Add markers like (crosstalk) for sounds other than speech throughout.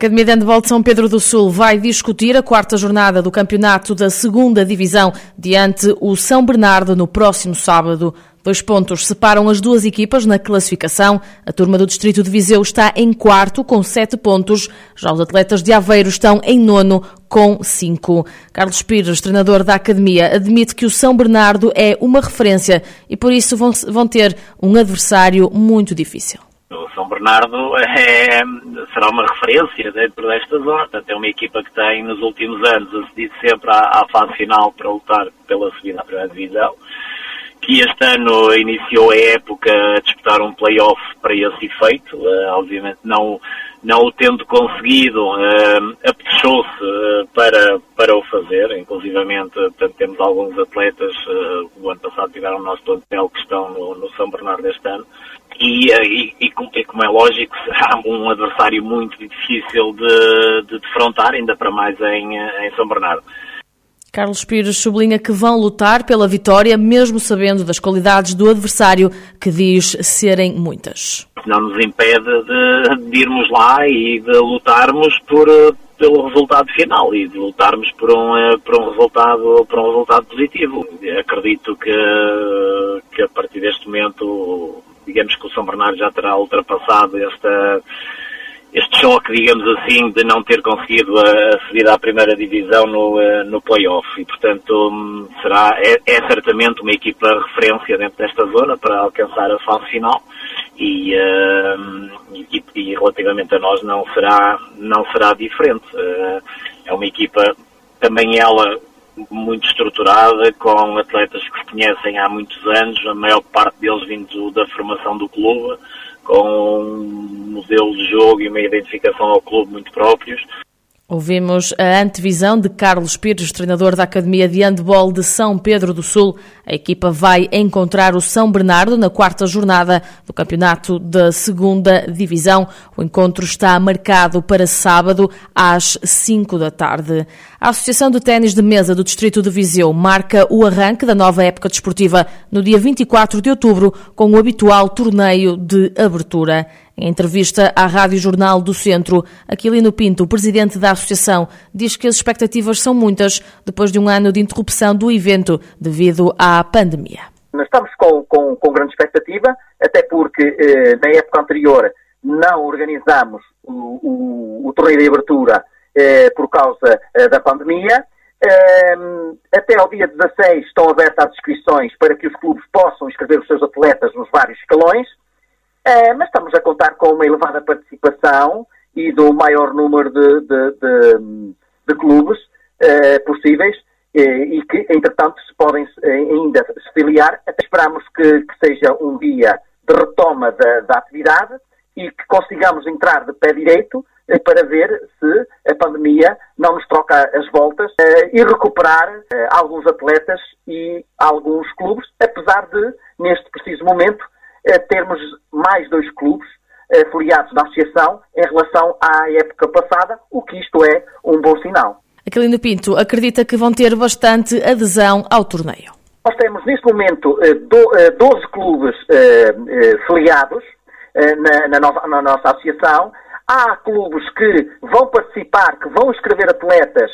Academia de Handebol de São Pedro do Sul vai discutir a quarta jornada do campeonato da segunda divisão diante o São Bernardo no próximo sábado. Dois pontos separam as duas equipas na classificação. A turma do Distrito de Viseu está em quarto, com sete pontos. Já os atletas de Aveiro estão em nono, com cinco. Carlos Pires, treinador da Academia, admite que o São Bernardo é uma referência e por isso vão ter um adversário muito difícil. São Bernardo é, será uma referência dentro desta zona. Portanto, é uma equipa que tem, nos últimos anos, acedido sempre à, à fase final para lutar pela subida à primeira divisão. Que este ano iniciou a época a disputar um play-off para esse efeito. Uh, obviamente, não, não o tendo conseguido, uh, apetechou-se uh, para, para o fazer. Inclusivamente, portanto, temos alguns atletas o ano passado tiveram o nosso plantel que estão no, no São Bernardo este ano e, e, como é lógico, (laughs) será um adversário muito difícil de, de defrontar, ainda para mais em, em São Bernardo. Carlos Pires sublinha que vão lutar pela vitória, mesmo sabendo das qualidades do adversário, que diz serem muitas. Não nos impede de, de irmos lá e de lutarmos por, pelo resultado final e de lutarmos por um, por um, resultado, por um resultado positivo. Acredito que, que a partir deste momento digamos que o São Bernardo já terá ultrapassado esta, este choque, digamos assim, de não ter conseguido a subida à primeira divisão no, eh, no play-off. E, portanto, hum, será, é, é, certamente uma equipa referência dentro desta zona para alcançar a fase final. E, uh, e, e, relativamente a nós não será, não será diferente. Uh, é uma equipa, também ela, muito estruturada, com atletas que se conhecem há muitos anos, a maior parte deles vindo da formação do clube, com um modelo de jogo e uma identificação ao clube muito próprios. Ouvimos a antevisão de Carlos Pires, treinador da Academia de Handball de São Pedro do Sul. A equipa vai encontrar o São Bernardo na quarta jornada do campeonato da segunda divisão. O encontro está marcado para sábado às 5 da tarde. A Associação de Ténis de Mesa do Distrito de Viseu marca o arranque da nova época desportiva no dia 24 de outubro com o habitual torneio de abertura. Em entrevista à Rádio Jornal do Centro, Aquilino Pinto, presidente da associação, diz que as expectativas são muitas depois de um ano de interrupção do evento devido à pandemia. Nós estamos com, com, com grande expectativa, até porque eh, na época anterior não organizamos o, o, o torneio de abertura eh, por causa eh, da pandemia. Ehm, até ao dia 16 estão abertas as inscrições para que os clubes possam inscrever os seus atletas nos vários escalões. É, mas estamos a contar com uma elevada participação e do maior número de, de, de, de clubes é, possíveis e, e que, entretanto, se podem ainda se filiar. Até esperamos que, que seja um dia de retoma da, da, atividade e que consigamos entrar de pé direito para ver se a pandemia não nos troca as voltas e recuperar alguns atletas e alguns clubes, apesar de, neste preciso momento, termos mais dois clubes filiados da associação em relação à época passada, o que isto é um bom sinal. Aquilino Pinto acredita que vão ter bastante adesão ao torneio. Nós temos neste momento 12 clubes filiados na, nossa, associação. Há clubes que vão participar, que vão escrever atletas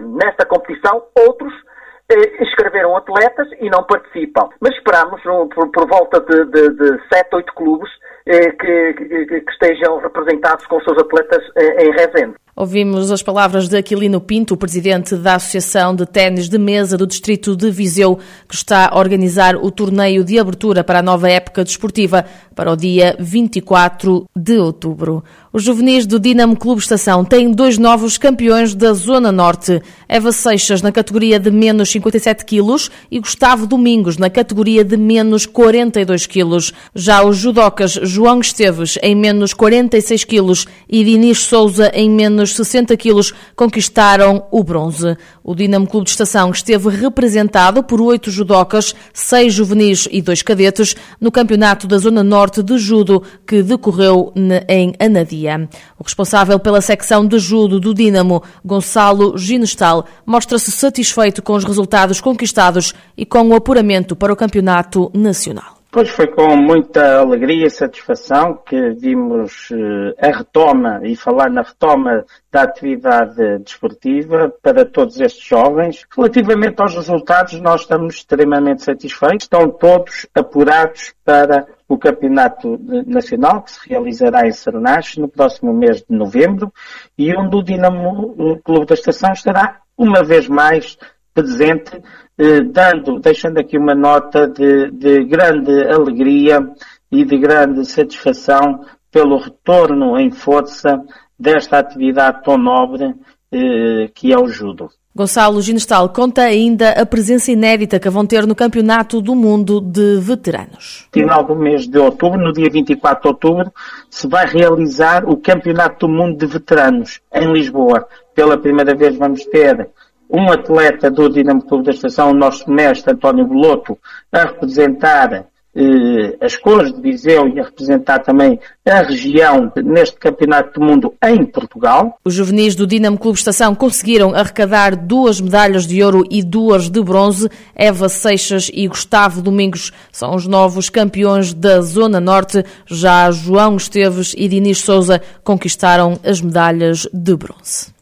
nesta competição, outros eh, escreveram atletas e não participam. Mas esperamos por, por volta de, de, de 7, 8 clubes eh, que, que, que, estejam representados com seus atletas eh, em Rezende. Ouvimos as palavras de Aquilino Pinto, o presidente da Associação de Ténis de Mesa do Distrito de Viseu, que está a organizar o torneio de abertura para a nova época desportiva para o dia 24 de outubro. Os juvenis do Dinamo Clube Estação têm dois novos campeões da Zona Norte. Eva Seixas na categoria de menos 57 quilos e Gustavo Domingos na categoria de menos 42 quilos. Já os judocas João Esteves em menos 46 quilos e Dinis Souza em menos menos 60 quilos conquistaram o bronze. O Dinamo Clube de Estação esteve representado por oito judocas, seis juvenis e dois cadetes no campeonato da Zona Norte de Judo que decorreu em Anadia. O responsável pela secção de judo do Dinamo, Gonçalo Ginestal, mostra-se satisfeito com os resultados conquistados e com o apuramento para o campeonato nacional. Pois foi com muita alegria e satisfação que vimos eh, a retoma e falar na retoma da atividade desportiva para todos estes jovens. Relativamente aos resultados, nós estamos extremamente satisfeitos. Estão todos apurados para o Campeonato Nacional, que se realizará em Serenache no próximo mês de novembro, e onde o Dinamo Clube da Estação estará uma vez mais presente, eh, dando, deixando aqui uma nota de, de grande alegria e de grande satisfação pelo retorno em força desta atividade tão nobre eh, que é o judo. Gonçalo Ginestal conta ainda a presença inédita que vão ter no Campeonato do Mundo de Veteranos. Final do mês de outubro, no dia 24 de outubro, se vai realizar o Campeonato do Mundo de Veteranos em Lisboa. Pela primeira vez vamos ter um atleta do Dinamo Clube da Estação, o nosso mestre António Beloto, a representar eh, as cores de Viseu e a representar também a região neste Campeonato do Mundo em Portugal. Os juvenis do Dinamo Clube Estação conseguiram arrecadar duas medalhas de ouro e duas de bronze. Eva Seixas e Gustavo Domingos são os novos campeões da Zona Norte. Já João Esteves e Dinis Souza conquistaram as medalhas de bronze.